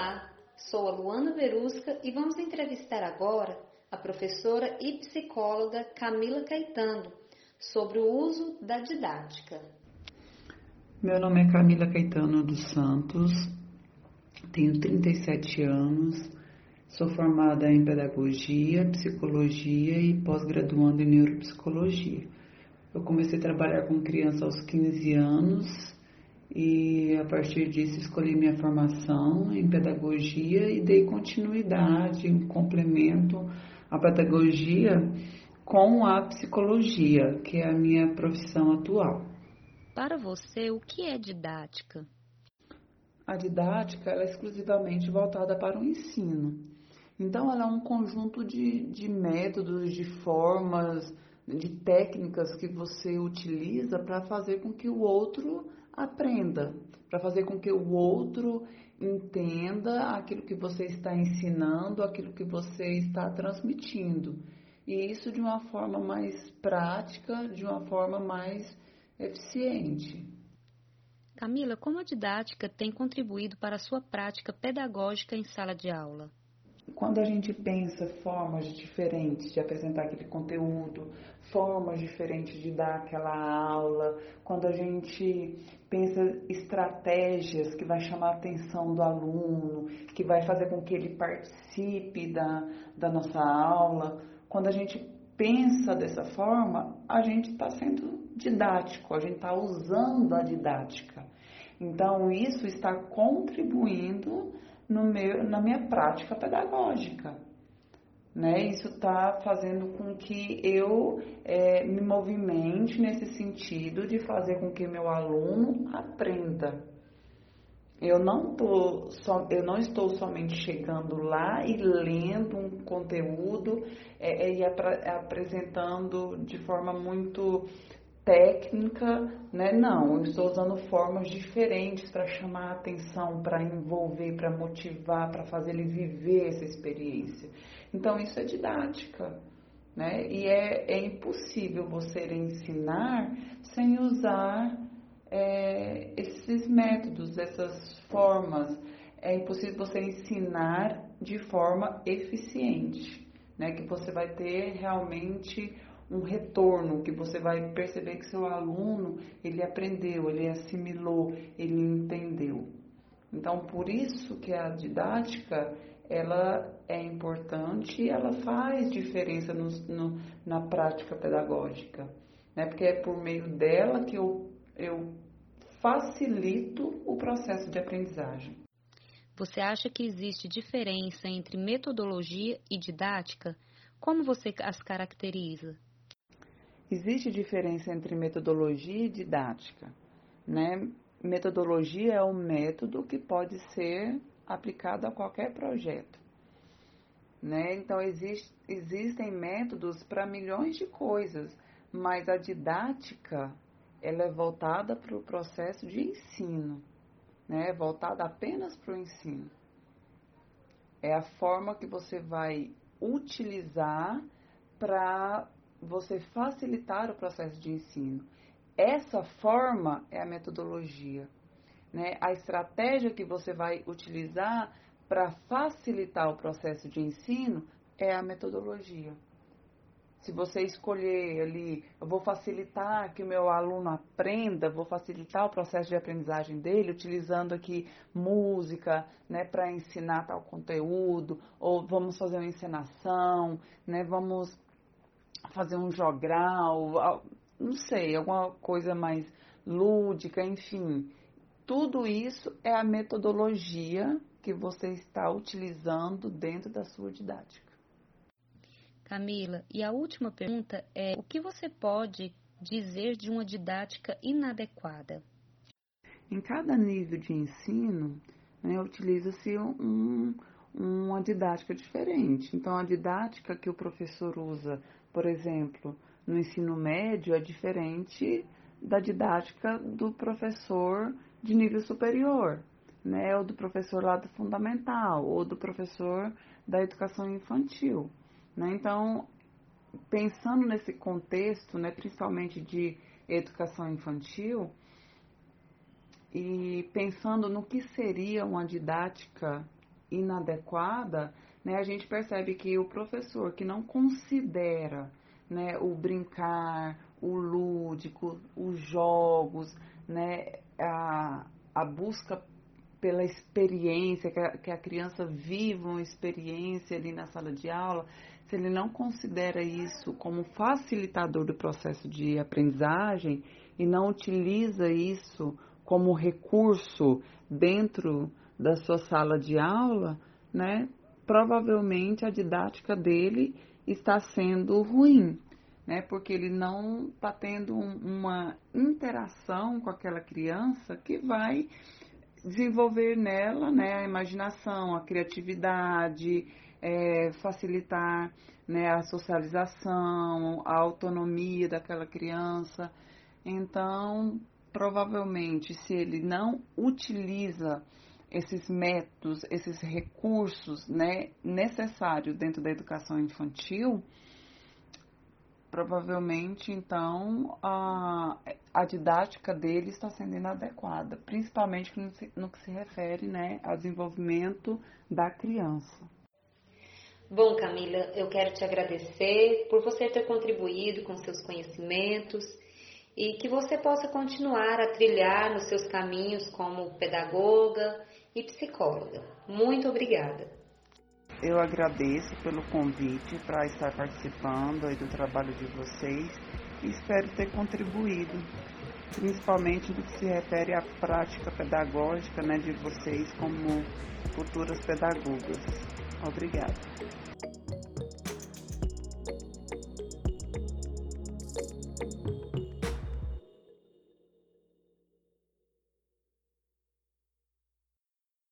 Olá, sou a Luana Verusca e vamos entrevistar agora a professora e psicóloga Camila Caetano sobre o uso da didática. Meu nome é Camila Caetano dos Santos, tenho 37 anos, sou formada em pedagogia, psicologia e pós-graduando em neuropsicologia. Eu comecei a trabalhar com criança aos 15 anos e a partir disso escolhi minha formação em pedagogia e dei continuidade, um complemento à pedagogia com a psicologia, que é a minha profissão atual. Para você, o que é didática? A didática é exclusivamente voltada para o ensino. Então, ela é um conjunto de, de métodos, de formas, de técnicas que você utiliza para fazer com que o outro aprenda, para fazer com que o outro entenda aquilo que você está ensinando, aquilo que você está transmitindo. E isso de uma forma mais prática, de uma forma mais eficiente. Camila, como a didática tem contribuído para a sua prática pedagógica em sala de aula? Quando a gente pensa formas diferentes de apresentar aquele conteúdo, formas diferentes de dar aquela aula, quando a gente pensa estratégias que vai chamar a atenção do aluno, que vai fazer com que ele participe da, da nossa aula, quando a gente pensa dessa forma, a gente está sendo didático, a gente está usando a didática. Então, isso está contribuindo no meu, na minha prática pedagógica. Né? Isso está fazendo com que eu é, me movimente nesse sentido de fazer com que meu aluno aprenda. Eu não, tô, so, eu não estou somente chegando lá e lendo um conteúdo é, é, e ap apresentando de forma muito técnica, né? Não, eu estou usando formas diferentes para chamar a atenção, para envolver, para motivar, para fazer ele viver essa experiência. Então isso é didática, né? E é, é impossível você ensinar sem usar é, esses métodos, essas formas. É impossível você ensinar de forma eficiente, né? Que você vai ter realmente um retorno, que você vai perceber que seu aluno, ele aprendeu, ele assimilou, ele entendeu. Então, por isso que a didática, ela é importante e ela faz diferença no, no, na prática pedagógica, né? Porque é por meio dela que eu, eu facilito o processo de aprendizagem. Você acha que existe diferença entre metodologia e didática? Como você as caracteriza? Existe diferença entre metodologia e didática, né? Metodologia é um método que pode ser aplicado a qualquer projeto, né? Então existe, existem métodos para milhões de coisas, mas a didática ela é voltada para o processo de ensino, né? Voltada apenas para o ensino. É a forma que você vai utilizar para você facilitar o processo de ensino. Essa forma é a metodologia. Né? A estratégia que você vai utilizar para facilitar o processo de ensino é a metodologia. Se você escolher ali, eu vou facilitar que o meu aluno aprenda, vou facilitar o processo de aprendizagem dele, utilizando aqui música, né, para ensinar tal conteúdo, ou vamos fazer uma encenação, né, vamos fazer um jogral, não sei, alguma coisa mais lúdica, enfim. Tudo isso é a metodologia que você está utilizando dentro da sua didática. Camila, e a última pergunta é: o que você pode dizer de uma didática inadequada? Em cada nível de ensino, né, utiliza-se um, uma didática diferente. Então, a didática que o professor usa por exemplo, no ensino médio é diferente da didática do professor de nível superior, né, ou do professor lá do fundamental, ou do professor da educação infantil. Né? Então, pensando nesse contexto, né, principalmente de educação infantil, e pensando no que seria uma didática inadequada, né, a gente percebe que o professor que não considera né, o brincar, o lúdico, os jogos, né, a, a busca pela experiência, que a, que a criança viva uma experiência ali na sala de aula, se ele não considera isso como facilitador do processo de aprendizagem e não utiliza isso como recurso dentro da sua sala de aula, né, provavelmente a didática dele está sendo ruim, né, porque ele não está tendo um, uma interação com aquela criança que vai desenvolver nela né, a imaginação, a criatividade, é, facilitar né, a socialização, a autonomia daquela criança. Então, provavelmente, se ele não utiliza esses métodos, esses recursos né, necessários dentro da educação infantil, provavelmente então a, a didática dele está sendo inadequada, principalmente no, no que se refere né, ao desenvolvimento da criança. Bom, Camila, eu quero te agradecer por você ter contribuído com seus conhecimentos e que você possa continuar a trilhar nos seus caminhos como pedagoga e psicóloga. Muito obrigada. Eu agradeço pelo convite para estar participando aí do trabalho de vocês e espero ter contribuído, principalmente no que se refere à prática pedagógica né, de vocês como futuras pedagogas. Obrigada.